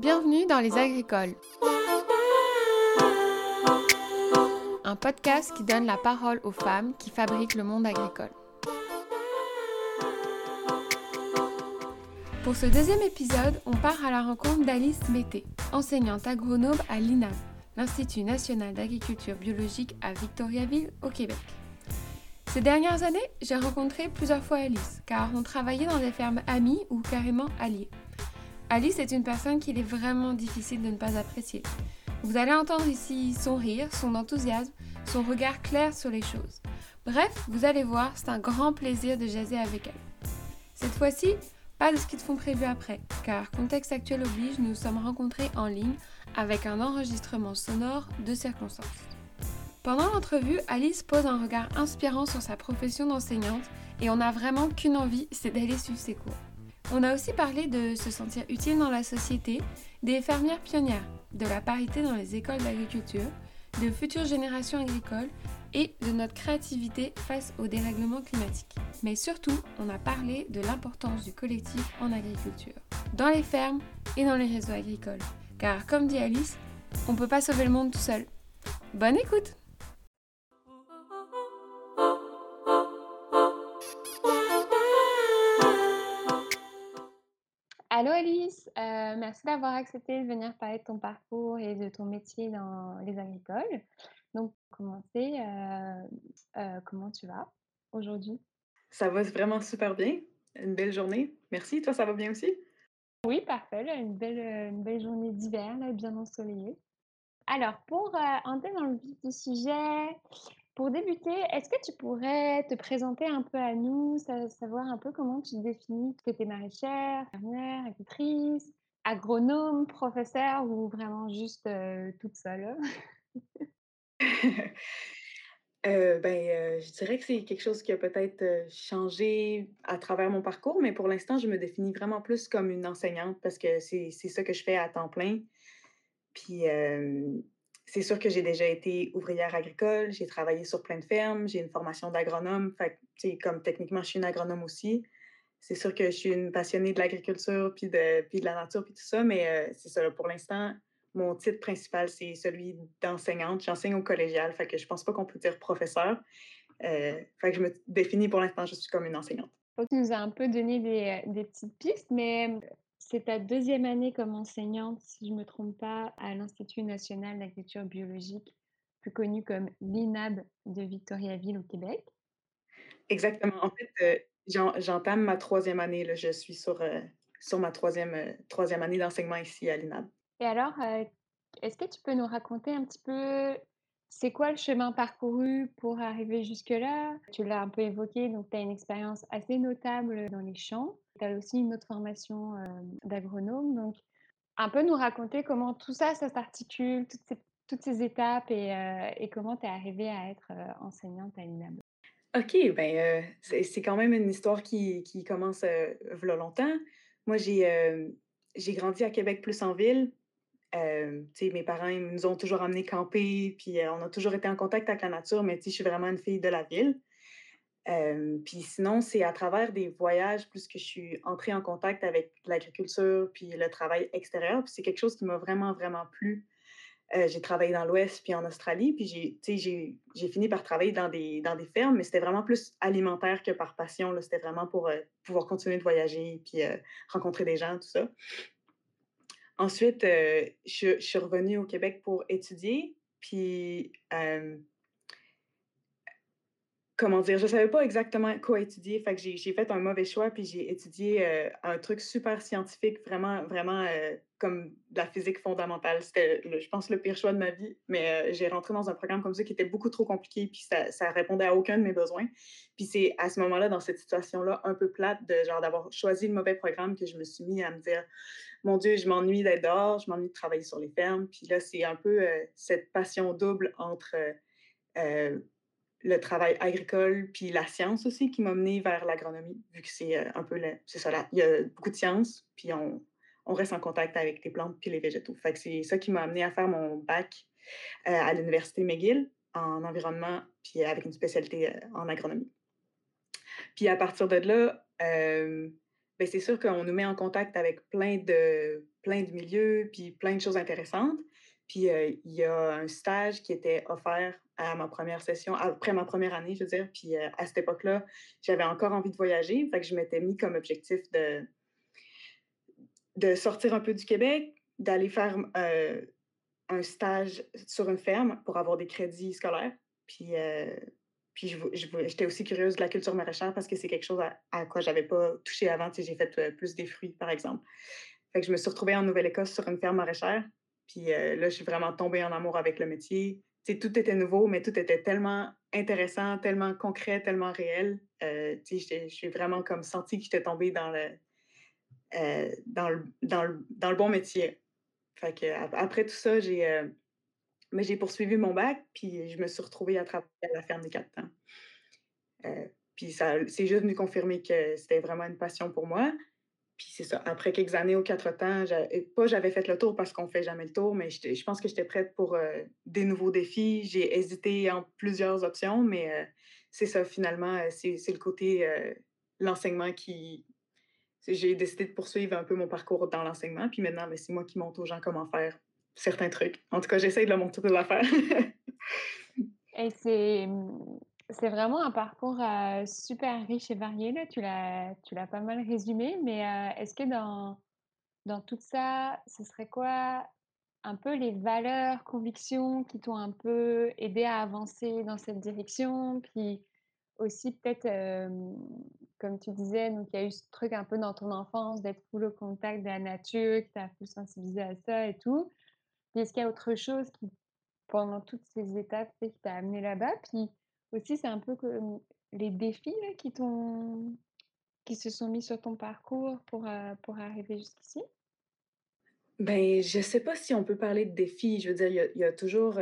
Bienvenue dans Les Agricoles. Un podcast qui donne la parole aux femmes qui fabriquent le monde agricole. Pour ce deuxième épisode, on part à la rencontre d'Alice Mété, enseignante agronome à l'INAM, l'Institut national d'agriculture biologique à Victoriaville, au Québec. Ces dernières années, j'ai rencontré plusieurs fois Alice, car on travaillait dans des fermes amies ou carrément alliées. Alice est une personne qu'il est vraiment difficile de ne pas apprécier. Vous allez entendre ici son rire, son enthousiasme, son regard clair sur les choses. Bref, vous allez voir, c'est un grand plaisir de jaser avec elle. Cette fois-ci, pas de ski de fond prévu après, car contexte actuel oblige, nous nous sommes rencontrés en ligne avec un enregistrement sonore de circonstances. Pendant l'entrevue, Alice pose un regard inspirant sur sa profession d'enseignante et on n'a vraiment qu'une envie, c'est d'aller suivre ses cours. On a aussi parlé de se sentir utile dans la société, des fermières pionnières, de la parité dans les écoles d'agriculture, de futures générations agricoles et de notre créativité face au dérèglement climatique. Mais surtout, on a parlé de l'importance du collectif en agriculture, dans les fermes et dans les réseaux agricoles. Car comme dit Alice, on ne peut pas sauver le monde tout seul. Bonne écoute Allô Alice, euh, merci d'avoir accepté de venir parler de ton parcours et de ton métier dans les agricoles. Donc, pour commencer, euh, euh, comment tu vas aujourd'hui? Ça va vraiment super bien. Une belle journée. Merci. Toi, ça va bien aussi? Oui, parfait. Une belle, une belle journée d'hiver, bien ensoleillée. Alors, pour entrer dans le vif du sujet, pour débuter, est-ce que tu pourrais te présenter un peu à nous, savoir un peu comment tu te définis? Que tu es maraîchère, fermière, agricultrice, agronome, professeur ou vraiment juste toute seule? Euh, ben, je dirais que c'est quelque chose qui a peut-être changé à travers mon parcours, mais pour l'instant, je me définis vraiment plus comme une enseignante parce que c'est ça que je fais à temps plein. Puis, c'est sûr que j'ai déjà été ouvrière agricole, j'ai travaillé sur plein de fermes, j'ai une formation d'agronome, fait comme techniquement, je suis une agronome aussi. C'est sûr que je suis une passionnée de l'agriculture, puis de, puis de la nature, puis tout ça, mais euh, c'est ça, pour l'instant, mon titre principal, c'est celui d'enseignante. J'enseigne au collégial, fait que je pense pas qu'on peut dire professeur. Euh, que je me définis pour l'instant, je suis comme une enseignante. Tu nous as un peu donné des, des petites pistes, mais c'est ta deuxième année comme enseignante, si je ne me trompe pas, à l'Institut national d'agriculture biologique, plus connu comme l'INAB de Victoriaville au Québec? Exactement. En fait, euh, j'entame ma troisième année. Là. Je suis sur, euh, sur ma troisième, euh, troisième année d'enseignement ici à l'INAB. Et alors, est-ce que tu peux nous raconter un petit peu c'est quoi le chemin parcouru pour arriver jusque-là? Tu l'as un peu évoqué, donc tu as une expérience assez notable dans les champs. Tu as aussi une autre formation d'agronome. Donc, un peu nous raconter comment tout ça, ça s'articule, toutes ces, étapes et, comment tu es arrivée à être enseignante à l'INAB. OK, ben c'est quand même une histoire qui, commence euh, longtemps. Moi, j'ai j'ai grandi à Québec plus en ville. Euh, mes parents ils nous ont toujours amenés camper, puis on a toujours été en contact avec la nature, mais je suis vraiment une fille de la ville. Puis sinon, c'est à travers des voyages plus que je suis entrée en contact avec l'agriculture, puis le travail extérieur. Puis c'est quelque chose qui m'a vraiment, vraiment plu. j'ai travaillé dans l'Ouest, puis en Australie, puis j'ai fini par travailler dans des, dans des fermes, mais c'était vraiment plus alimentaire que par passion. C'était vraiment pour pouvoir continuer de voyager, puis rencontrer des gens, tout ça. Ensuite, euh, je, suis revenue au Québec pour étudier. Puis, comment dire, je ne savais pas exactement quoi étudier. Fait j'ai fait un mauvais choix, puis j'ai étudié euh, un truc super scientifique, vraiment, vraiment comme de la physique fondamentale. C'était, je pense, le pire choix de ma vie. Mais j'ai rentré dans un programme comme ça qui était beaucoup trop compliqué, puis ça, ça répondait à aucun de mes besoins. Puis c'est à ce moment-là, dans cette situation-là, un peu plate, de genre d'avoir choisi le mauvais programme, que je me suis mis à me dire mon Dieu, je m'ennuie d'être dehors, je m'ennuie de travailler sur les fermes. Puis là, c'est un peu euh, cette passion double entre euh, euh, le travail agricole puis la science aussi qui m'a menée vers l'agronomie, vu que c'est un peu, c'est ça, là, il y a beaucoup de science, puis on, on, reste en contact avec les plantes puis les végétaux. C'est ça qui m'a amené à faire mon bac à l'Université McGill en environnement, puis avec une spécialité en agronomie. Puis à partir de là, ben, c'est sûr qu'on nous met en contact avec plein de plein de milieux, puis plein de choses intéressantes. Puis, euh, il y a un stage qui était offert à ma première session, après ma première année, je veux dire. Puis, euh, à cette époque-là, j'avais encore envie de voyager. Fait que je m'étais mis comme objectif de, de sortir un peu du Québec, d'aller faire euh, un stage sur une ferme pour avoir des crédits scolaires. Puis, puis j'étais aussi curieuse de la culture maraîchère parce que c'est quelque chose à, à quoi j'avais pas touché avant. J'ai fait plus des fruits, par exemple. Fait que je me suis retrouvée en Nouvelle-Écosse sur une ferme maraîchère. Puis euh, là, je suis vraiment tombée en amour avec le métier. Tout était nouveau, mais tout était tellement intéressant, tellement concret, tellement réel. Euh, je suis vraiment comme sentie que j'étais tombée dans le, euh, dans, le, dans, le, dans, le, bon métier. Fait après tout ça, j'ai euh, poursuivi mon bac, puis je me suis retrouvée à la ferme des quatre temps. puis ça, c'est juste venu confirmer que c'était vraiment une passion pour moi. Puis c'est ça, après quelques années aux quatre temps, pas j'avais fait le tour parce qu'on fait jamais le tour, mais je pense que j'étais prête pour euh, des nouveaux défis. J'ai hésité en plusieurs options, mais euh, c'est ça, finalement, euh, c'est le côté l'enseignement qui. J'ai décidé de poursuivre un peu mon parcours dans l'enseignement, puis maintenant, ben, c'est moi qui montre aux gens comment faire certains trucs. En tout cas, j'essaie de le montrer de l'affaire. Et c'est c'est vraiment un parcours super riche et varié, là. Tu l'as, tu l'as pas mal résumé, mais est-ce que dans, dans tout ça, ce serait quoi un peu les valeurs, convictions qui t'ont un peu aidé à avancer dans cette direction? Puis aussi, peut-être, comme tu disais, donc il y a eu ce truc un peu dans ton enfance d'être full au contact de la nature, qui t'a full sensibilisé à ça et tout. Puis est-ce qu'il y a autre chose qui, pendant toutes ces étapes, qui t'a amené là-bas? Puis aussi, c'est un peu les défis qui qui se sont mis sur ton parcours pour, pour arriver jusqu'ici? Ben, je sais pas si on peut parler de défis. Je veux dire, il y a, toujours,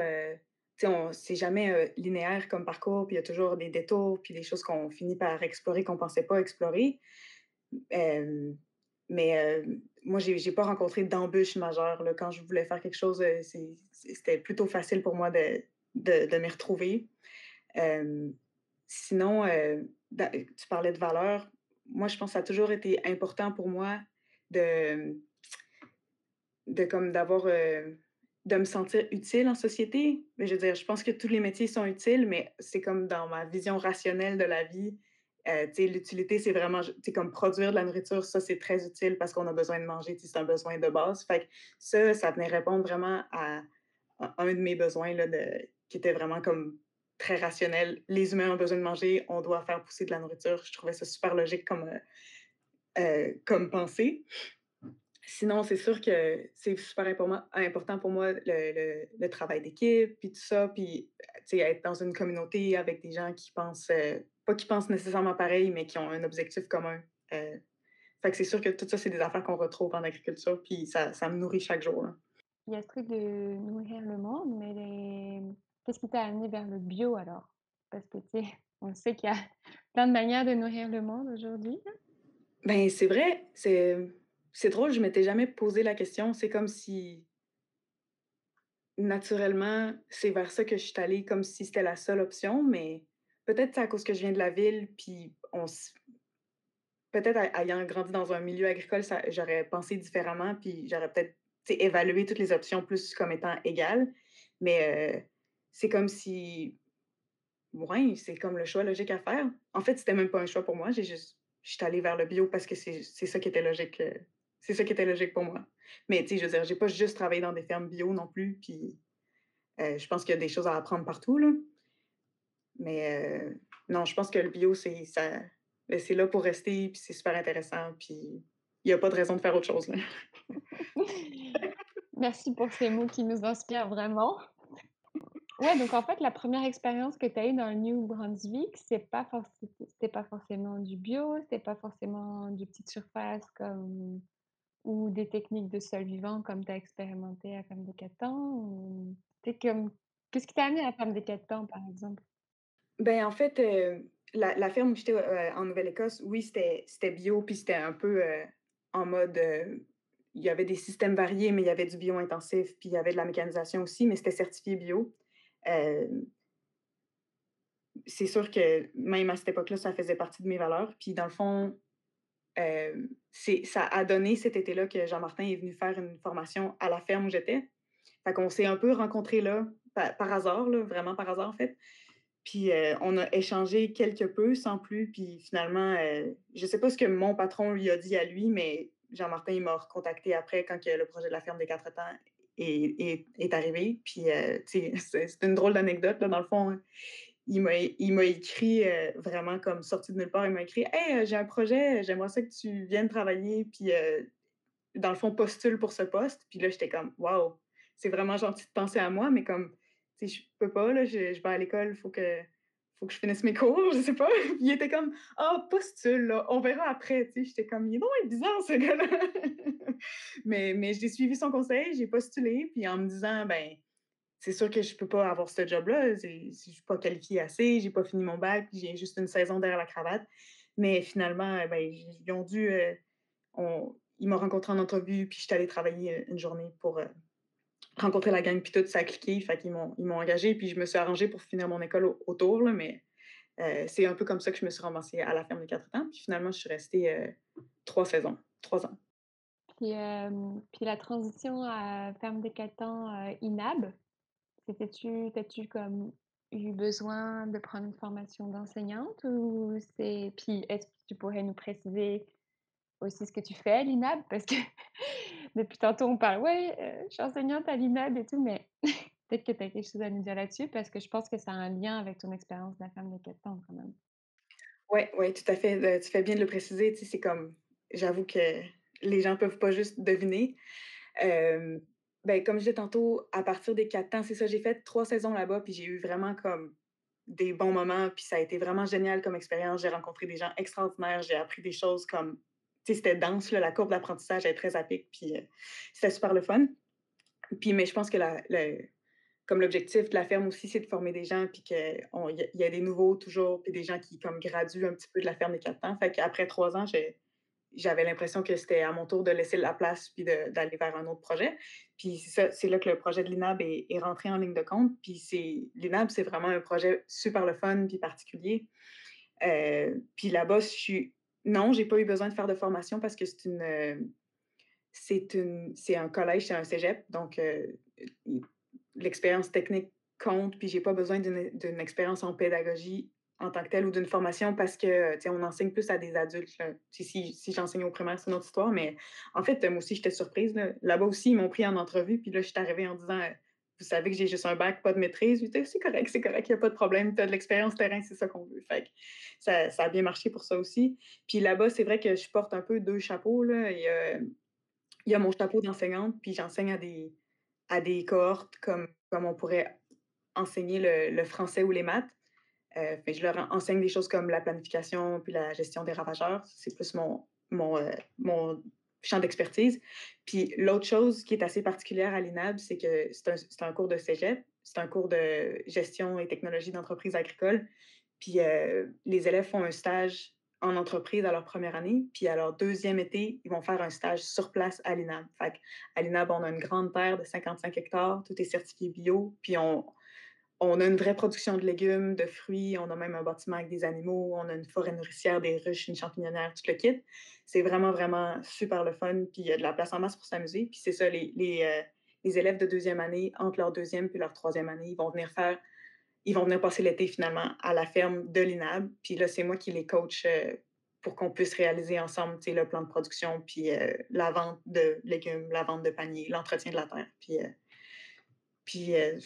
c'est jamais linéaire comme parcours, puis il y a toujours des détours, puis des choses qu'on finit par explorer qu'on pensait pas explorer. mais moi, j'ai n'ai pas rencontré d'embûches majeures. Là. Quand je voulais faire quelque chose, c'était plutôt facile pour moi de, de m'y retrouver sinon, tu parlais de valeurs. Moi, je pense que ça a toujours été important pour moi de, de comme d'avoir de me sentir utile en société. Mais je veux dire, je pense que tous les métiers sont utiles, mais c'est comme dans ma vision rationnelle de la vie. Euh, l'utilité, c'est vraiment comme produire de la nourriture, ça c'est très utile parce qu'on a besoin de manger, c'est un besoin de base. Fait que ça, ça venait répondre vraiment à, à un de mes besoins là, de, qui était vraiment comme très rationnel. Les humains ont besoin de manger, on doit faire pousser de la nourriture. Je trouvais ça super logique comme, euh, euh, comme pensée. Sinon, c'est sûr que c'est super important pour moi le, le, travail d'équipe, puis tout ça, puis être dans une communauté avec des gens qui pensent, euh, pas qui pensent nécessairement pareil, mais qui ont un objectif commun. fait que c'est sûr que tout ça, c'est des affaires qu'on retrouve en agriculture, puis ça, ça me nourrit chaque jour. Il y a ce truc de nourrir le monde, mais les Qu'est-ce qui t'a amené vers le bio alors? Parce que, tu sais, on sait qu'il y a plein de manières de nourrir le monde aujourd'hui. Ben, c'est vrai. C'est, c'est drôle, je m'étais jamais posé la question. C'est comme si, naturellement, c'est vers ça que je suis allée, comme si c'était la seule option, mais peut-être c'est à cause que je viens de la ville, puis on peut-être ayant grandi dans un milieu agricole, j'aurais pensé différemment, puis j'aurais peut-être évalué toutes les options plus comme étant égales. Mais euh, c'est comme si. Ouais, c'est comme le choix logique à faire. En fait, c'était même pas un choix pour moi. J'ai juste. Je suis allée vers le bio parce que c'est ça qui était logique. Euh, c'est ça qui était logique pour moi. Mais tu sais, je veux dire, j'ai pas juste travaillé dans des fermes bio non plus. Puis euh, je pense qu'il y a des choses à apprendre partout. Mais euh, non, je pense que le bio. Ben, c'est là pour rester, puis c'est super intéressant, puis il n'y a pas de raison de faire autre chose. Merci pour ces mots qui nous inspirent vraiment. Ouais, donc en fait, la première expérience que tu as eue dans le New Brunswick, c'est pas pas forcément du bio, c'était pas forcément du petite surface comme ou des techniques de sol vivant comme tu as expérimenté à Femme des Quatre Ou... comme qu'est-ce qui t'a amené à Femme des Quatre par exemple? Ben en fait, euh, la, ferme où j'étais euh, en Nouvelle-Écosse, oui, c'était c'était bio, puis c'était un peu euh, en mode il y avait des systèmes variés, mais il y avait du bio intensif, puis il y avait de la mécanisation aussi, mais c'était certifié bio c'est sûr que même à cette époque-là, ça faisait partie de mes valeurs. Puis dans le fond, c'est ça a donné cet été-là que Jean-Martin est venu faire une formation à la ferme où j'étais. Fait qu'on s'est un peu rencontrés là, pa par hasard là, vraiment par hasard en fait. Puis, on a échangé quelque peu sans plus, puis finalement, heu, je sais pas ce que mon patron lui a dit à lui, mais Jean-Martin, il m'a recontacté après quand que le projet de la ferme des 4 temps est est arrivé. Puis, sais, c'est une drôle d'anecdote dans le fond, hein. Il m'a écrit, heu, vraiment comme sorti de nulle part, il m'a écrit: «Hey, heu, j'ai un projet, j'aimerais ça que tu viennes travailler, puis, heu, dans le fond, postule pour ce poste». Puis là, j'étais comme: «Waouh, c'est vraiment gentil de penser à moi, mais comme, tu sais, je peux pas là, je je vais à l'école, il faut que faut que je finisse mes cours, je sais pas». Il était comme: «Ah, postule là, on verra après». J'étais comme: «Il est bizarre ce gars-là». Mais mais j'ai suivi son conseil, j'ai postulé, puis en me disant: «Ben, c'est sûr que je peux pas avoir ce job-là, je suis pas qualifiée assez, j'ai pas fini mon bac, j'ai juste une saison derrière la cravate». Mais finalement, euh, ben, ils ont dû, heu, on il m'a rencontré en entrevue, puis j'étais allée travailler, heu, une journée pour, heu, rencontrer la gang, puis tout, ça a cliqué. Fait qu'ils m'ont ils m'ont engagée, puis je me suis arrangée pour finir mon école au autour, là, mais heu, c'est un peu comme ça que je me suis ramassée à la ferme des 4 temps. Puis finalement, je suis restée, heu, 3 saisons, 3 ans. Puis, hem, puis la transition à ferme des 4 ans, INAB, c'était-tu t'as-tu comme eu besoin de prendre une formation d'enseignante ou c'est puis est-ce que tu pourrais nous préciser aussi ce que tu fais à l'INAB? Parce que depuis tantôt on parle: «Ouais, heu, je suis enseignante à l'INAB et tout», mais peut-être que tu as quelque chose à nous dire là-dessus parce que je pense que ça a un lien avec ton expérience de la ferme des 4 ans quand même. Ouais, ouais, tout à fait, tu fais bien de le préciser, c'est comme j'avoue que les gens peuvent pas juste deviner. Ben, comme je disais tantôt, à partir des 4 ans, c'est ça, j'ai fait 3 saisons là-bas, puis j'ai eu vraiment comme des bons moments, puis ça a été vraiment génial comme expérience. J'ai rencontré des gens extraordinaires, j'ai appris des choses comme c'était dense, la courbe d'apprentissage est très à pic, puis, heu, c'était super le fun. Puis mais je pense que la comme l'objectif de la ferme aussi, c'est de former des gens, puis qu'il y, y a des nouveaux toujours, puis des gens qui comme graduent un petit peu de la ferme des 4 ans. Fait qu'après 3 ans, j'avais l'impression que c'était à mon tour de laisser la place puis d'aller vers un autre projet. Puis c'est là que le projet de l'INAB est est rentré en ligne de compte. Puis l'INAB, c'est vraiment un projet super le fun puis particulier. Heu, puis là-bas, je suis non, j'ai pas eu besoin de faire de formation parce que c'est une, heu, c'est une c'est un collège, c'est un cégep, donc heu, i l'expérience technique compte, puis j'ai pas besoin d'une expérience en pédagogie en tant que telle ou d'une formation parce que, tu sais, on enseigne plus à des adultes. Si si j'enseigne au primaire, c'est une autre histoire, mais en fait, moi aussi, j'étais surprise, là. Là-bas aussi, ils m'ont pris en entrevue, puis là, je suis arrivée en disant, «Vous savez que j'ai juste un bac, pas de maîtrise?» «C'est correct, c'est correct, il y a pas de problème, tu as de l'expérience terrain, c'est ça qu'on veut». Fait que ça a bien marché pour ça aussi. Puis là-bas, c'est vrai que je porte un peu 2 chapeaux, là. Il y a mon chapeau d'enseignante, puis j'enseigne à des à des cohortes comme comme on pourrait enseigner le français ou les maths. Heu, fait je leur en enseigne des choses comme la planification, puis la gestion des ravageurs. C'est plus mon mon, heu, mon champ d'expertise. Puis l'autre chose qui est assez particulière à l'INAB, c'est que c'est un un cours de cégep, c'est un cours de gestion et technologie d'entreprise agricole. Puis, heu, les élèves font un stage en entreprise à leur première année, puis à leur deuxième été, ils vont faire un stage sur place à l'INAB. Fait qu'à l'INAB, on a une grande terre de 55 hectares, tout est certifié bio, puis on on a une vraie production de légumes, de fruits, on a même un bâtiment avec des animaux, on a une forêt nourricière, des ruches, une champignonnière, tout le kit. C'est vraiment, vraiment super le fun, puis il y a de la place en masse pour s'amuser. Puis c'est ça, les, les, euh, élèves de deuxième année, entre leur deuxième puis leur troisième année, ils vont venir faire, ils vont venir passer l'été finalement à la ferme de l'INAB. Puis là, c'est moi qui les coach euh, pour qu'on puisse réaliser ensemble le plan de production, puis euh, la vente de légumes, la vente de paniers, l'entretien de la terre. Puis puis euh,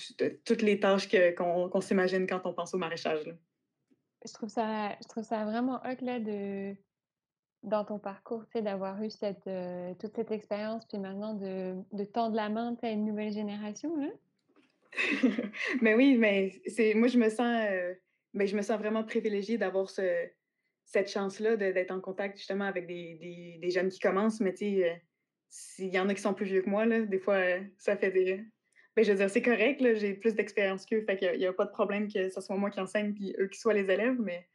toutes les tâches que, qu'on, qu'on s'imagine quand on pense au maraîchage. Là. Je trouve ça je trouve ça vraiment hot là de dans ton parcours, tu sais, d'avoir eu cette, heu, toute cette expérience, puis maintenant de de tendre la main, à une nouvelle génération là. mais oui, mais c'est moi je me sens euh, mais je me sens vraiment privilégiée d'avoir ce, cette chance-là de, d'être en contact justement avec des, des, des jeunes qui commencent, mais tu sais, euh, s'il y en a qui sont plus vieux que moi, là, des fois, euh, ça fait des, je veux dire, c'est correct, j'ai plus d'expérience qu'eux, fait qu'il y a pas de problème que ce soit moi qui enseigne puis eux qui soient les élèves, mais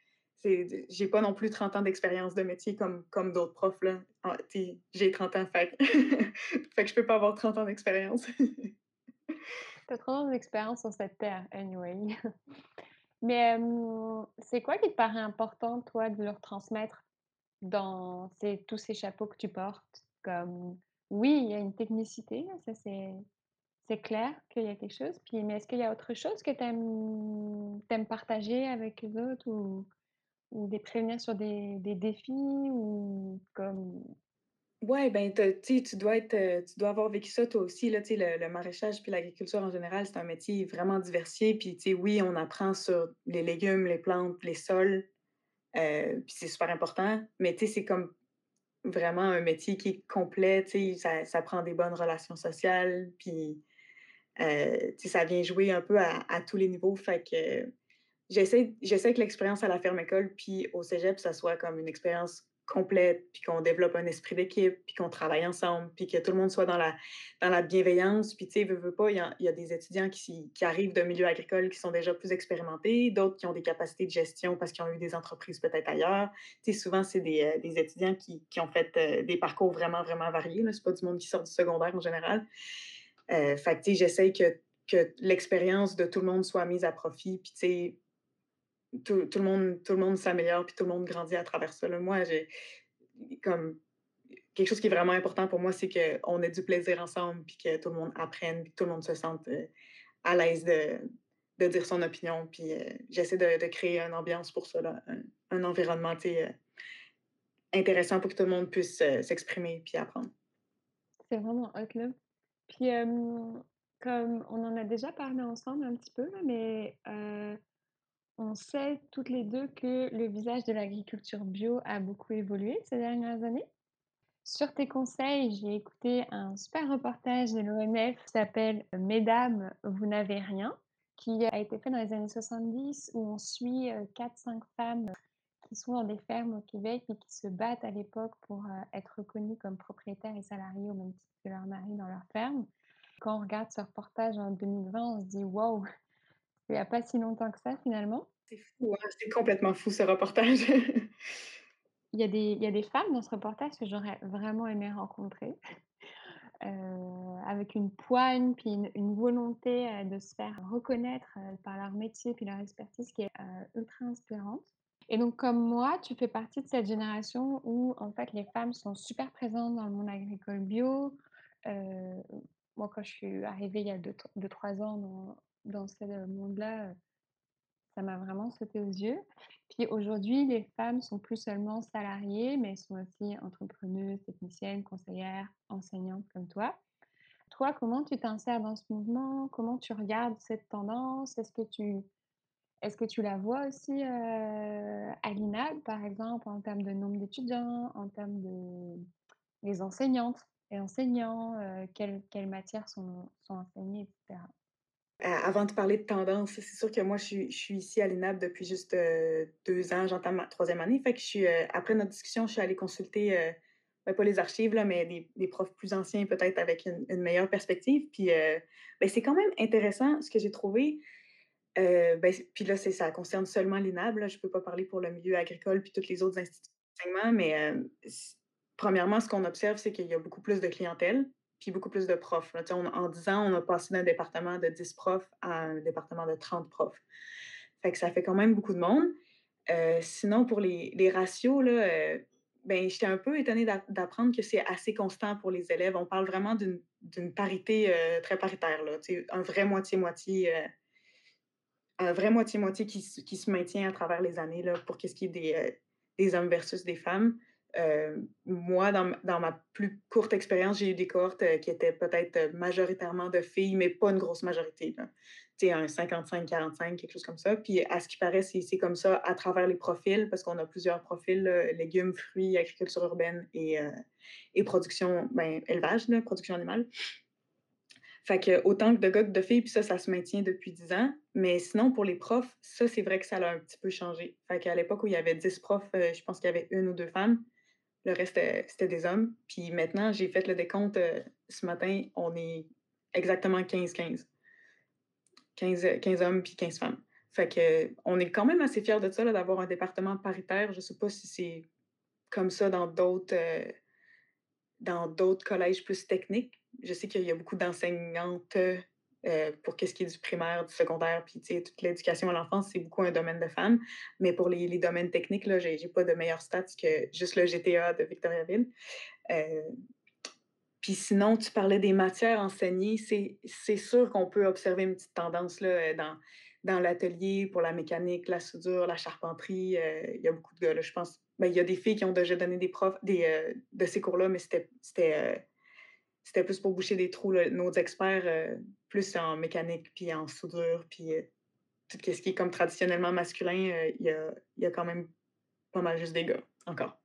j'ai pas non plus 30 ans d'expérience de métier comme comme d'autres profs, là. Ah, j'ai 30 ans, fait fait que je peux pas avoir 30 ans d'expérience. Tu as 30 ans d'expérience sur cette terre, anyway. Mais, c'est quoi qui te paraît important, toi, de leur transmettre? dans ces tous ces chapeaux que tu portes? Comme oui, il y a une technicité, ça c'est c'est clair qu'il y a quelque chose, puis mais est-ce qu'il y a autre chose que tu aimes partager avec les autres ou ou les prévenir sur des des défis ou comme? Ouais, ben, tu dois être, heu, tu dois avoir vécu ça toi aussi, là, le le maraîchage puis l'agriculture en général, c'est un métier vraiment diversifié. Puis, oui, on apprend sur les légumes, les plantes, les sols, heu, puis c'est super important. Mais, tu c'est comme vraiment un métier qui est complet, ça ça prend des bonnes relations sociales, puis, sais, ça vient jouer un peu à tous les niveaux. Fait J'essaie que l'expérience à la ferme école puis au cégep, ça soit comme une expérience complète, puis qu'on développe un esprit d'équipe, puis qu'on travaille ensemble, puis que tout le monde soit dans la bienveillance. Puis, tu sais, veux, veux pas, il y a des étudiants qui arrivent d'un milieu agricole qui sont déjà plus expérimentés, d'autres qui ont des capacités de gestion parce qu'ils ont eu des entreprises peut-être ailleurs. Tu sais, souvent, c'est des, des étudiants qui ont fait, heu, des parcours vraiment, vraiment variés. C'est pas du monde qui sort du secondaire en général. Heu, fait que, j'essaie que que l'expérience de tout le monde soit mise à profit, puis, tu tout tout le monde monde s'améliore, puis tout le monde grandit à travers ça, là. Moi, j'ai comme quelque chose qui est vraiment important pour moi, c'est qu'on ait du plaisir ensemble, puis que tout le monde apprenne, puis que tout le monde se sente, heu, à l'aise de de dire son opinion. Puis, heu, j'essaie de créer une ambiance pour ça, là, un un environnement, heu, intéressant pour que tout le monde puisse, heu, s'exprimer puis apprendre. c'est vraiment hot là. Puis, comme on en a déjà parlé ensemble un petit peu mais, on sait toutes les 2 que le visage de l'agriculture bio a beaucoup évolué ces dernières années. Sur tes conseils, j'ai écouté un super reportage de l'ONF qui s'appelle «Mesdames, vous n'avez rien», qui a été fait dans les années 70 où on suit, heu, 4-5 femmes qui sont dans des fermes au Québec et qui se battent à l'époque pour, heu, être reconnues comme propriétaires et salariées au même titre que leurs maris dans leur ferme. Quand on regarde ce reportage en 2020, on se dit: «Waouh, il y a pas si longtemps que ça finalement». C'est fou, hein, c'est complètement fou ce reportage. Il y a des il y a des femmes dans ce reportage que j'aurais vraiment aimé rencontrer. Heu, avec une poigne, puis une une volonté, heu, de se faire reconnaître, par leur métier, puis leur expertise qui est, ultra inspirante. Et donc comme moi, tu fais partie de cette génération où, en fait, les femmes sont super présentes dans le monde agricole bio. Heu, moi, quand je suis arrivée il y a deux 2-3 ans dans dans ce monde-là, ça m'a vraiment sauté aux yeux. Puis aujourd'hui, les femmes sont plus seulement salariées, mais elles sont aussi entrepreneuses, techniciennes, conseillères, enseignantes comme toi. Toi, comment tu t'insères dans ce mouvement? Comment tu regardes cette tendance? Est-ce que tu est-ce que tu la vois aussi, heu, à l'INAL, par exemple, en termes de nombre d'étudiants, en termes de les enseignantes et enseignants, heu, quelles matières sont enseignées et cetera? Heu, avant de parler de tendance, c'est sûr que moi, je suis ici à l'INAP depuis juste, heu, 2 ans, j'entame ma troisième année. Fait que je suis, après notre discussion, je suis allée consulter, ben, pas les archives là, mais des des profs plus anciens peut-être avec une meilleure perspective. Puis, ben, c'est quand même intéressant ce que j'ai trouvé. Heu, ben, puis là, ça concerne seulement l'INAB, je peux pas parler pour le milieu agricole puis toutes les autres instituts d'enseignement, mais, c premièrement, ce qu'on observe, c'est qu'il y a beaucoup plus de clientèle, puis beaucoup plus de profs, là. On en 10 ans, on a passé d'un département de 10 profs à un département de 30 profs. Fait ça fait quand même beaucoup de monde. Heu, sinon pour les ratios heu, ben, j'étais un peu étonnée d'a d'apprendre que c'est assez constant pour les élèves. On parle vraiment d'une parité, très paritaire, là, un vrai moitié-moitié, un vrai moitié-moitié qui qui se maintient à travers les années là, pour qu'est-ce qui est des, heu, des hommes versus des femmes. Heu, moi, dans dans ma plus courte expérience, j'ai eu des cohortes, heu, qui étaient peut-être, majoritairement de filles, mais pas une grosse majorité. Tu un 55-45, quelque chose comme ça. Puis à ce qui paraît, c'est comme ça à travers les profils, parce qu'on a plusieurs profils, légumes, fruits, agriculture urbaine et et production, ben, élevage, production animale. Fait que autant que de gars que de filles, puis ça, ça se maintient depuis 10 ans. Mais sinon, pour les profs, ça, c'est vrai que ça l'a un petit peu changé. Fait qu'à l'époque où il y avait 10 profs, heu, je pense qu'il y avait une ou 2 femmes. Le reste, heu, c'était des hommes. Puis maintenant, j'ai fait le décompte, heu, ce matin, on est exactement 15-15. 15, heu, 15 hommes puis 15 femmes. Fait que on est quand même assez fiers de ça, d'avoir un département paritaire. Je sais pas si c'est comme ça dans d'autres, dans d'autres collèges plus techniques. Je sais qu'il y a beaucoup d'enseignantes, euh, pour qu'est-ce qui est du primaire, du secondaire, puis toute l'éducation à l'enfance, c'est beaucoup un domaine de femmes. Mais pour les, les domaines techniques, là, j'ai, pas de meilleurs stats que juste le GTA de Victoriaville. Euh, puis sinon, tu parlais des matières enseignées. C'est, sûr qu'on peut observer une petite tendance là, dans, dans l'atelier pour la mécanique, la soudure, la charpenterie. Euh, il y a beaucoup de gars, je pense. Ben, il y a des filles qui ont déjà donné des profs des, de ces cours-là, mais c'était c'était plus pour boucher des trous. Nos experts, euh, plus en mécanique, puis en soudure, puis euh, tout ce qui est comme traditionnellement masculin, euh, il y, a, y, a, quand même pas mal juste des gars, encore.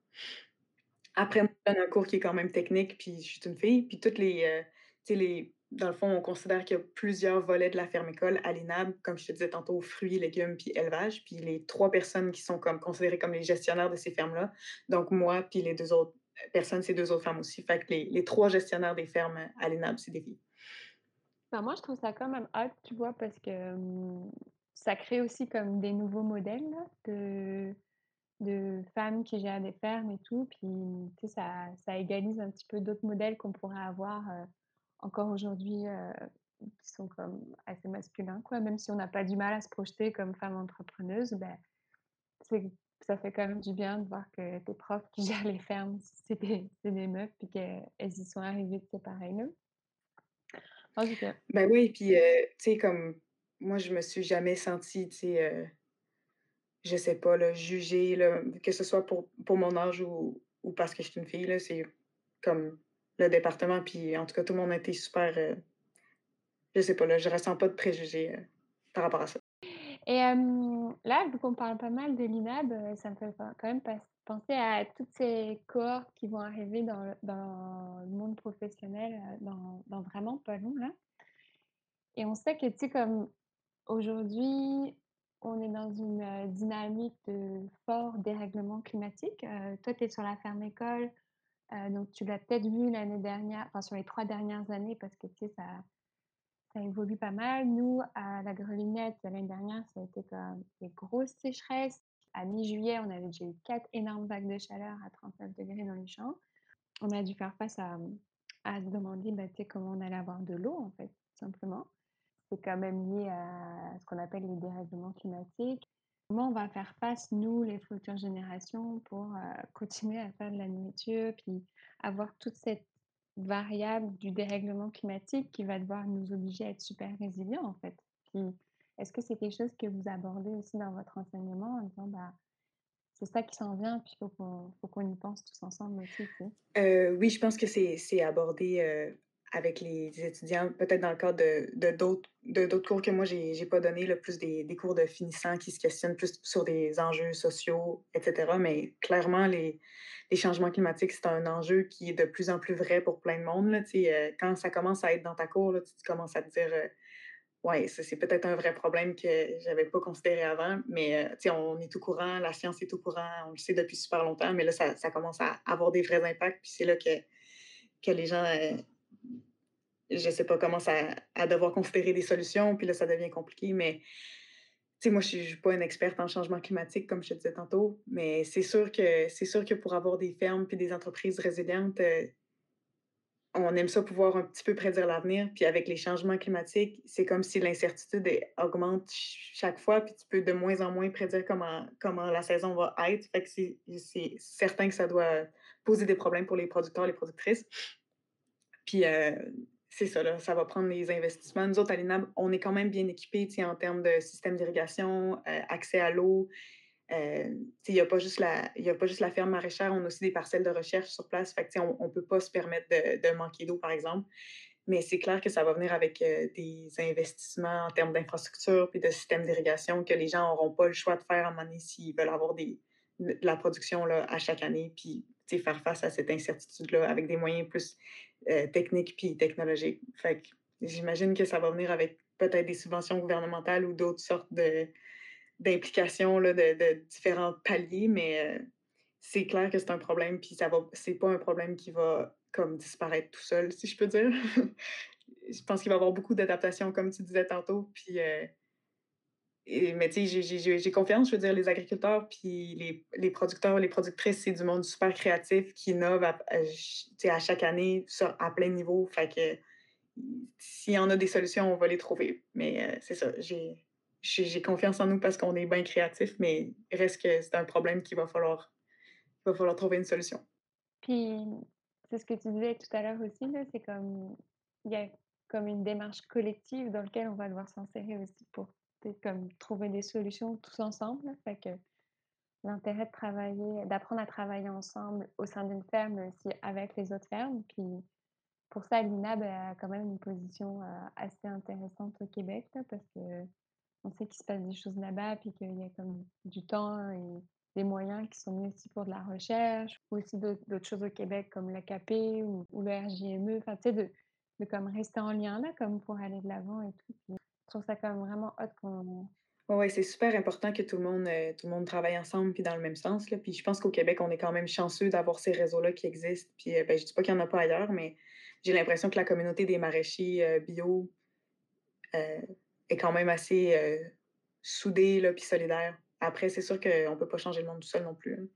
Après, je donne un cours qui est quand même technique, puis je suis une fille, puis toutes les, les... Dans le fond, on considère qu'il y a plusieurs volets de la ferme-école à l'INAB, comme je te disais tantôt, fruits, légumes, puis élevage, puis les trois personnes qui sont comme considérées comme les gestionnaires de ces fermes-là, donc moi, puis les deux autres personne, c'est deux autres femmes aussi. Fait que les, les trois gestionnaires des fermes à l'ENAB, c'est des filles. Ben, moi, je trouve ça quand même hot, tu vois, parce que ça crée aussi comme des nouveaux modèles de, de femmes qui gèrent des fermes et tout. Puis, tu sais, ça, ça égalise un petit peu d'autres modèles qu'on pourrait avoir encore aujourd'hui qui sont comme assez masculins, quoi. Même si on n'a pas du mal à se projeter comme femme entrepreneuse, ben, c'est ça fait quand même du bien de voir que tes profs qui gèrent les fermes, c'est des, meufs, puis qu'elles y sont arrivées de pareil, là. Ben oui, puis, euh, tu sais, comme moi, je me suis jamais sentie, tu sais, euh, je sais pas, là, jugée, là, que ce soit pour, pour mon âge ou, ou parce que je suis une fille, c'est comme le département, puis en tout cas, tout le monde a été super, euh, je sais pas, là, je ressens pas de préjugés par rapport à ça. Et là, vu qu'on parle pas mal de l'INAB, ça me fait quand même penser à toutes ces cohortes qui vont arriver dans le, monde professionnel dans, dans, vraiment pas long. Et on sait que, tu sais, comme aujourd'hui, on est dans une dynamique de fort dérèglement climatique. toi, tu es sur la ferme école, donc tu l'as peut-être vu l'année dernière, enfin sur les trois dernières années, parce que, tu sais, ça ça évolue pas mal. Nous, à la Grelinette, l'année dernière, ça a été comme des grosses sécheresses. À mi-juillet, on avait déjà eu quatre énormes vagues de chaleur à 39 degrés dans les champs. On a dû faire face à, se demander bah, comment on allait avoir de l'eau, en fait, tout simplement. C'est quand même lié à ce qu'on appelle les dérèglements climatiques. Comment on va faire face, nous, les futures générations, pour euh, continuer à faire de la nourriture, puis avoir toute cette variable du dérèglement climatique qui va devoir nous obliger à être super résilients, en fait. Est-ce que c'est quelque chose que vous abordez aussi dans votre enseignement en disant, bah, c'est ça qui s'en vient, puis il faut qu'on y pense tous ensemble aussi, euh, oui, je pense que c'est abordé euh, avec les étudiants, peut-être dans le cadre de d'autres de, cours que moi, j'ai n'ai pas donné, le plus des, des, cours de finissants qui se questionnent plus sur des enjeux sociaux, etc. Mais clairement, les, les changements climatiques, c'est un enjeu qui est de plus en plus vrai pour plein de monde. Là, euh, quand ça commence à être dans ta cour, là, tu, commences à te dire euh, Ouais, c'est peut-être un vrai problème que j'avais pas considéré avant, mais euh, on est tout courant, la science est tout courant, on le sait depuis super longtemps, mais là, ça, ça commence à avoir des vrais impacts, puis c'est là que, que les gens je sais pas, commence à, à, devoir considérer des solutions, puis là, ça devient compliqué, mais tu sais, moi, je ne suis pas une experte en changement climatique, comme je te disais tantôt, mais c'est sûr que sûr que pour avoir des fermes puis des entreprises résilientes, euh, on aime ça pouvoir un petit peu prédire l'avenir. Puis avec les changements climatiques, c'est comme si l'incertitude augmente chaque fois, puis tu peux de moins en moins prédire comment, comment la saison va être. Fait que c'est certain que ça doit poser des problèmes pour les producteurs, les productrices. Puis euh, c'est ça, là, ça va prendre des investissements. Nous autres, à l'INAB, on est quand même bien équipés en termes de système d'irrigation, euh, accès à l'eau. Euh, il n'y a, a pas juste la ferme maraîchère, on a aussi des parcelles de recherche sur place. Fait on ne peut pas se permettre de, manquer d'eau, par exemple. Mais c'est clair que ça va venir avec euh, des investissements en termes d'infrastructure et de système d'irrigation que les gens n'auront pas le choix de faire à un moment s'ils veulent avoir de la production là, à chaque année. Puis faire face à cette incertitude-là avec des moyens plus euh, techniques puis technologiques. Fait j'imagine que ça va venir avec peut-être des subventions gouvernementales ou d'autres sortes de, d'implications de, de, différents paliers, mais euh, c'est clair que c'est un problème, puis ça va, c'est pas un problème qui va comme disparaître tout seul, si je peux dire. je pense qu'il va y avoir beaucoup d'adaptations, comme tu disais tantôt, puis euh, mais tu sais, j'ai confiance, je veux dire, les agriculteurs, puis les, les producteurs, les productrices, c'est du monde super créatif qui innove à, à chaque année sur, à plein niveau. Fait que s'il y en a des solutions, on va les trouver. Mais, heu, c'est ça, j'ai confiance en nous parce qu'on est bien créatifs, mais reste que c'est un problème qu'il va falloir il va falloir trouver une solution. Puis, c'est ce que tu disais tout à l'heure aussi, c'est comme il y a comme une démarche collective dans lequel on va devoir s'insérer aussi pour peut-être comme trouver des solutions tous ensemble. Fait que l'intérêt de travailler d'apprendre à travailler ensemble au sein d'une ferme, mais aussi avec les autres fermes. Puis pour ça, l'INAB a quand même une position, heu, assez intéressante au Québec, parce qu'on sait qu'il se passe des choses là-bas, puis qu'il y a comme du temps et des moyens qui sont mis aussi pour de la recherche, ou aussi d'autres choses au Québec comme l'AKP ou ou le RJME, enfin, tu sais, de de comme rester en lien là, comme pour aller de l'avant et tout. Trouve ça comme vraiment hot qu'on Ouais, ouais, c'est super important que tout le monde, heu, tout le monde travaille ensemble puis dans le même sens, là. Puis je pense qu'au Québec, on est quand même chanceux d'avoir ces réseaux-là qui existent. Puis, heu, ben, je dis pas qu'il y en a pas ailleurs, mais j'ai l'impression que la communauté des maraîchers, heu, bio, heu, est quand même assez, soudée, là, puis solidaire. Après, c'est sûr qu'on peut pas changer le monde tout seul non plus, hein.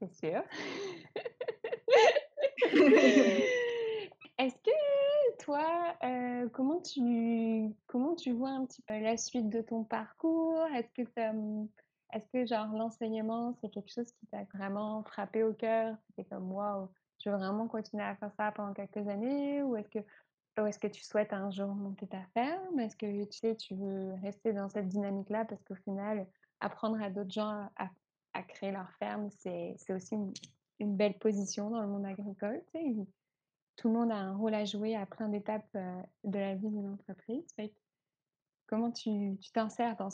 c'est sûr. Est-ce que toi, heu, comment tu comment tu vois un petit peu la suite de ton parcours? Est-ce que tu est-ce que genre l'enseignement, c'est quelque chose qui t'a vraiment frappé au cœur? C'était comme: «Waouh, je veux vraiment continuer à faire ça pendant quelques années» ou est-ce que est-ce que tu souhaites un jour monter ta ferme? Est-ce que tu sais, tu veux rester dans cette dynamique-là? Parce qu'au final, apprendre à d'autres gens à créer leur ferme, c'est aussi une belle position dans le monde agricole, tu? Tout le monde a un rôle à jouer à plein d'étapes, heu, de la vie d'une entreprise. Comment tu t'insères dans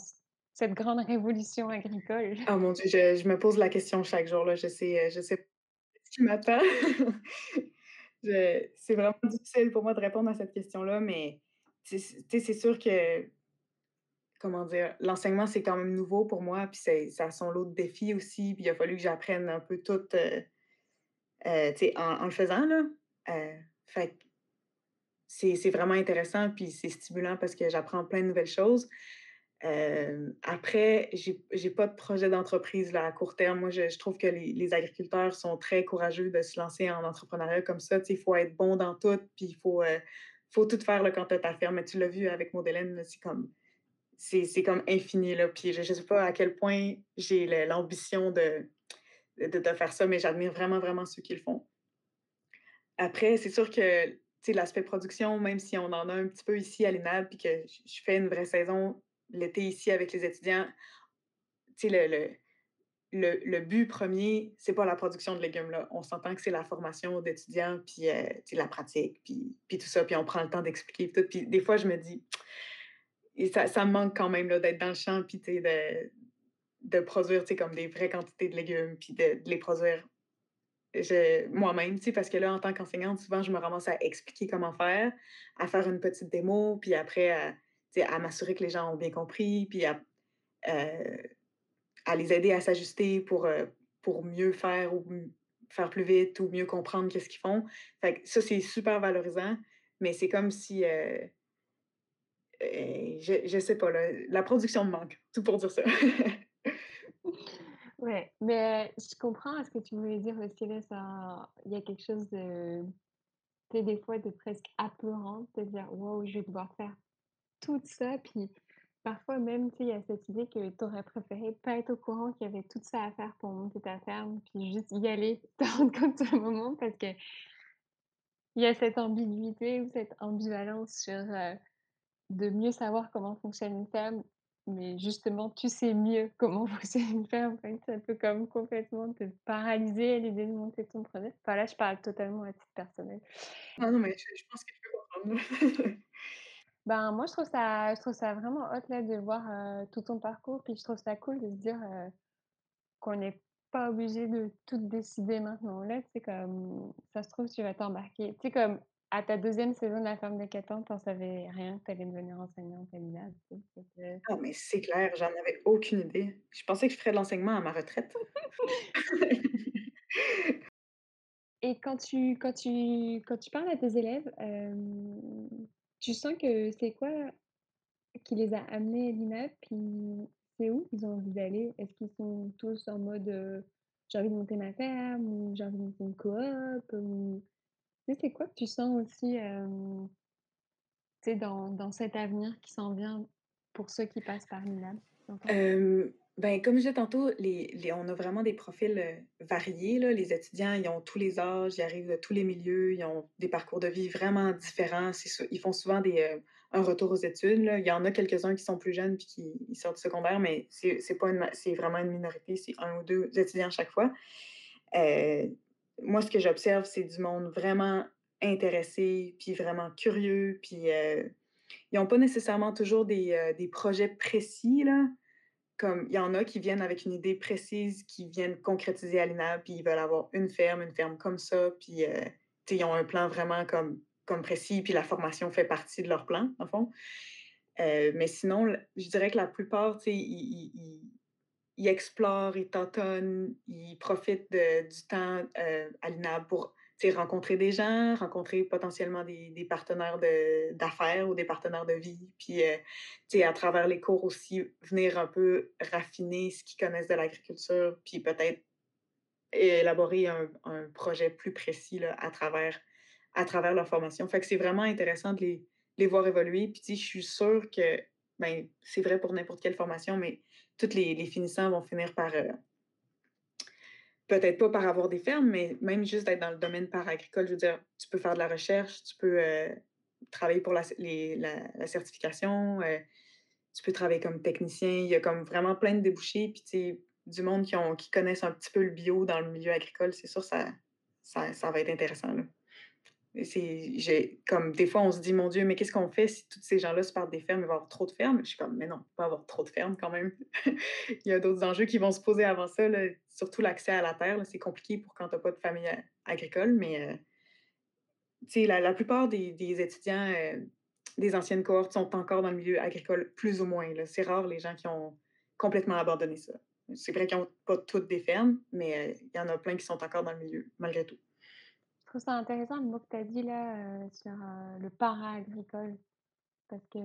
cette grande révolution agricole? Oh mon Dieu, je je me pose la question chaque jour, là. Je sais, je sais ce qui m'attend. C'est vraiment difficile pour moi de répondre à cette question-là, mais c'est sûr que, comment dire? L'enseignement, c'est quand même nouveau pour moi, puis ça a son lot de défis aussi, puis il a fallu que j'apprenne un peu tout, tu sais, en en le faisant, là. Heu, fait c'est vraiment intéressant, puis c'est stimulant parce que j'apprends plein de nouvelles choses. Hem, après, j'ai pas de projet d'entreprise, à court terme. Moi, je trouve que les agriculteurs sont très courageux de se lancer en entrepreneuriat comme ça. Il faut être bon dans tout, puis il faut, heu, faut tout faire, là, quand tu as ta. Mais tu l'as vu avec là, c'est comme c'est comme infini, là. Puis je je sais pas à quel point j'ai l'ambition de de de faire ça, mais j'admire vraiment, vraiment ceux qui le font. Après, c'est sûr que, l'aspect production, même si on en a un petit peu ici à l'ENAB, puis que je fais une vraie saison l'été ici avec les étudiants, le le le le but premier, c'est pas la production de légumes, là. On s'entend que c'est la formation d'étudiants, puis, sais, la pratique, puis tout ça, puis on prend le temps d'expliquer puis. Puis des fois, je me dis et ça me manque quand même, d'être dans le champ, puis de de produire, comme des vraies quantités de légumes, puis de les produire moi-même, parce que là, en tant qu'enseignante, souvent, je me ramasse à expliquer comment faire, à faire une petite démo, puis après à, m'assurer que les gens ont bien compris, puis à, heu, à les aider à s'ajuster pour, heu, pour mieux faire ou faire plus vite ou mieux comprendre qu'est-ce qu'ils font. Ça, c'est super valorisant, mais c'est comme si, heu, je je sais pas, là, la production me manque, tout pour dire ça. Ouais, mais je comprends ce que tu voulais dire aussi là, ça il y a quelque chose de tu sais, des fois de presque apeurant de dire: «Waouh, je vais devoir faire tout ça», puis parfois même, tu sais, il y a cette idée que tu aurais préféré pas être au courant qu'il y avait tout ça à faire pour monter ta ferme, puis juste y aller, te rendre compte sur le moment parce qu'il y a cette ambiguïté ou cette ambivalence sur, heu, de mieux savoir comment fonctionne une ferme, mais justement, tu sais mieux comment fonctionne une ferme, fait que ça peut comme complètement te paralyser à l'idée de monter ton projet. Enfin là, je parle totalement à titre personnel. Ah non, mais je je pense que je peux comprendre. Ben, moi, je trouve ça je trouve ça vraiment hot là de voir, heu, tout ton parcours, puis je trouve ça cool de se dire, heu, qu'on n'est pas obligé de tout décider maintenant là, sais comme ça se trouve tu vas t'embarquer tu sais comme à ta deuxième saison de La Ferme 4 ans, tu en savais rien que tu allais devenir enseignante que Ah, mais c'est clair, j'en avais aucune idée. Je pensais que je ferais de l'enseignement à ma retraite. et quand tu quand tu quand tu parles à tes élèves, hem, tu sens que c'est quoi qui les a amenés à l'INAP? Puis c'est où qu'ils ont envie d'aller? Est-ce qu'ils sont tous en mode, heu: «J'ai envie de monter ma ferme» ou «J'ai envie de monter une coop» ou sais, c'est quoi que tu sens aussi, dans, dans cet avenir qui s'en vient pour ceux qui passent par l'INAB? ben, comme je disais tantôt, on a vraiment des profils variés. Là. Les étudiants, ils ont tous les âges, ils arrivent de tous les milieux, ils ont des parcours de vie vraiment différents. Ils font souvent des, un retour aux études. Il y en a quelques-uns qui sont plus jeunes puis qui sortent du secondaire, mais c'est, vraiment une minorité, c'est un ou deux étudiants chaque fois. Euh, moi, ce que j'observe, c'est du monde vraiment intéressé, puis vraiment curieux, puis euh, ils n'ont pas nécessairement toujours des, euh, des, projets précis, là. Comme il y en a qui viennent avec une idée précise, qui viennent concrétiser à l'INAB, puis ils veulent avoir une ferme, une ferme comme ça, puis ils ont un plan vraiment comme comme précis, puis la formation fait partie de leur plan, en fond. Euh, mais sinon, je dirais que la plupart, tu sais, ils, explorent, ils tâtonnent, ils profitent du temps euh, à l'INAB pour rencontrer des gens, rencontrer potentiellement des, des partenaires d'affaires ou des partenaires de vie, puis euh, à travers les cours aussi, venir un peu raffiner ce qu'ils connaissent de l'agriculture, puis peut-être élaborer un, un, projet plus précis là, à travers à travers leur formation. Fait que c'est vraiment intéressant de les, les voir évoluer. Puis, je suis sûre que, ben, c'est vrai pour n'importe quelle formation, mais tous les, finissants vont finir par, euh, peut-être pas par avoir des fermes, mais même juste d'être dans le domaine paragricole. Je veux dire, tu peux faire de la recherche, tu peux euh, travailler pour la, certification, euh, tu peux travailler comme technicien. Il y a comme vraiment plein de débouchés. Puis, tu du monde qui, ont, qui connaissent un petit peu le bio dans le milieu agricole, c'est sûr, ça, ça, va être intéressant. C'est comme des fois on se dit mon Dieu mais qu'est-ce qu'on fait si tous ces gens-là se partent des fermes? Il va y avoir trop de fermes? Je suis comme mais non pas avoir trop de fermes quand même. Il y a d'autres enjeux qui vont se poser avant ça surtout l'accès à la terre c'est compliqué pour quand tu n'as pas de famille euh, agricole mais euh, la, la, plupart des, des étudiants euh, des anciennes cohortes sont encore dans le milieu agricole plus ou moins c'est rare les gens qui ont complètement abandonné ça. C'est vrai qu'ils n'ont pas toutes des fermes mais il y en a plein qui sont encore dans le milieu malgré tout trouve ça intéressant le mot que tu as dit là euh, sur euh, le para-agricole. Parce que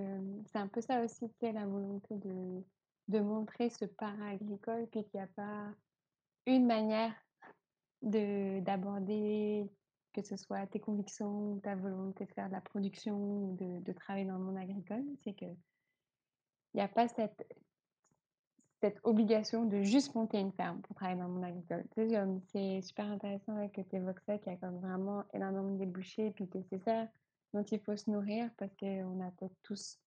c'est un peu ça aussi, tu la volonté de, de montrer ce para-agricole, puis qu'il n'y a pas une manière de d'aborder que ce soit tes convictions ta volonté de faire de la production ou de, de travailler dans le monde agricole. C'est que il n'y a pas cette, cette obligation de juste monter une ferme pour travailler dans le monde agricole. c'est super intéressant que tu évoques ça, qu'il y a comme vraiment énormément de débouchés, puis que c'est ça dont il faut se nourrir parce qu'on a peut-être tous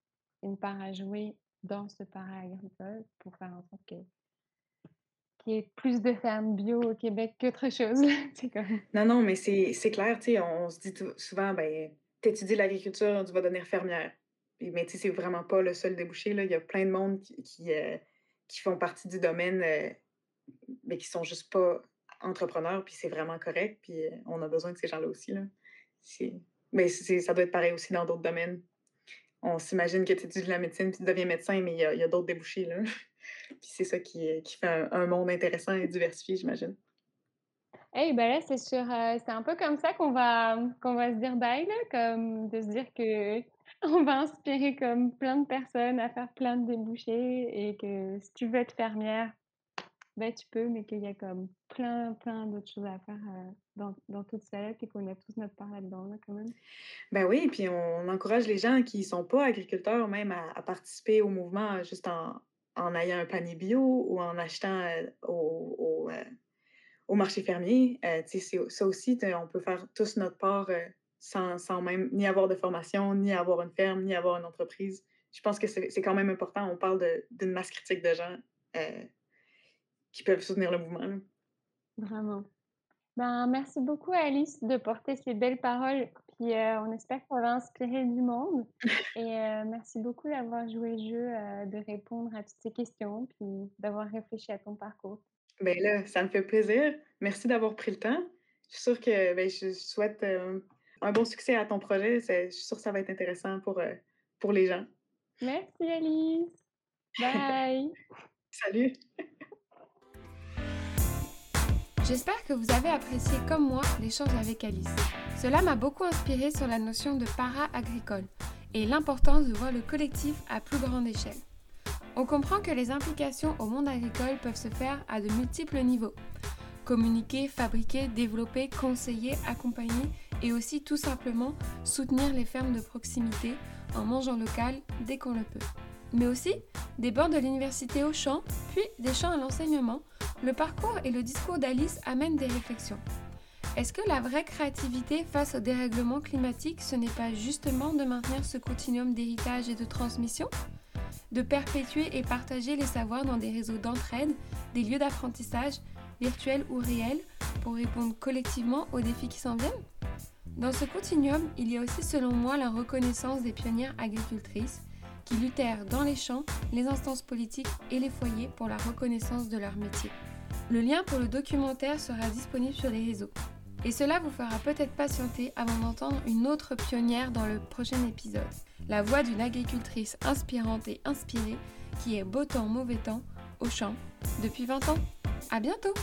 une part à jouer dans ce para agricole pour faire en sorte que qu'il y ait plus de fermes bio au Québec qu'autre chose. Non, non, mais c'est clair, tu sais, on se dit souvent, ben, t'étudies l'agriculture, tu vas devenir fermière. Mais tu sais, c'est vraiment pas le seul débouché, là. Il y a plein de monde qui, euh, qui font partie du domaine, euh, mais qui sont juste pas entrepreneurs, puis c'est vraiment correct, puis euh, on a besoin de ces gens-là aussi. Là. Mais ça doit être pareil aussi dans d'autres domaines. On s'imagine que tu étudies de la médecine, puis tu deviens médecin, mais il y a, d'autres débouchés. Là. puis c'est ça qui, qui fait un, monde intéressant et diversifié, j'imagine. Hey, ben là, c'est euh, c'est un peu comme ça qu'on va, qu'on va se dire bye, là, comme de se dire que on va inspirer comme plein de personnes à faire plein de débouchés et que si tu veux être fermière, ben tu peux, mais qu'il y a comme plein, plein d'autres choses à faire euh, dans, dans toute ça et qu'on a tous notre part là-dedans, quand même. Ben oui, puis on encourage les gens qui ne sont pas agriculteurs même à, participer au mouvement euh, juste en, en, ayant un panier bio ou en achetant euh, au, au, marché fermier. ça aussi, on peut faire tous notre part sans, même ni avoir de formation, ni avoir une ferme, ni avoir une entreprise. Je pense que c'est quand même important. On parle d'une masse critique de gens euh, qui peuvent soutenir le mouvement. Vraiment. Ben, merci beaucoup, Alice, de porter ces belles paroles. Puis euh, on espère qu'on va inspirer du monde. Et euh, merci beaucoup d'avoir joué le jeu, de répondre à toutes ces questions, puis d'avoir réfléchi à ton parcours. Ben là, ça me fait plaisir. Merci d'avoir pris le temps. Je suis sûre que ben, je souhaite un bon succès à ton projet. Je suis sûre que ça va être intéressant pour, euh, pour les gens. Merci Alice. Bye. Salut. J'espère que vous avez apprécié comme moi l'échange avec Alice. Cela m'a beaucoup inspiré sur la notion de para-agricole et l'importance de voir le collectif à plus grande échelle. On comprend que les implications au monde agricole peuvent se faire à de multiples niveaux. Communiquer, fabriquer, développer, conseiller, accompagner et aussi tout simplement soutenir les fermes de proximité en mangeant local dès qu'on le peut. Mais aussi des bancs de l'université au champ, puis des champs à l'enseignement, le parcours et le discours d'Alice amènent des réflexions. Est-ce que la vraie créativité face au dérèglement climatique, ce n'est pas justement de maintenir ce continuum d'héritage et de transmission? De perpétuer et partager les savoirs dans des réseaux d'entraide, des lieux d'apprentissage, virtuels ou réels, pour répondre collectivement aux défis qui s'en viennent? Dans ce continuum, il y a aussi selon moi la reconnaissance des pionnières agricultrices qui luttèrent dans les champs, les instances politiques et les foyers pour la reconnaissance de leur métier. Le lien pour le documentaire sera disponible sur les réseaux. Et cela vous fera peut-être patienter avant d'entendre une autre pionnière dans le prochain épisode. La voix d'une agricultrice inspirante et inspirée qui est beau temps, mauvais temps, au champ, depuis 20 ans. À bientôt!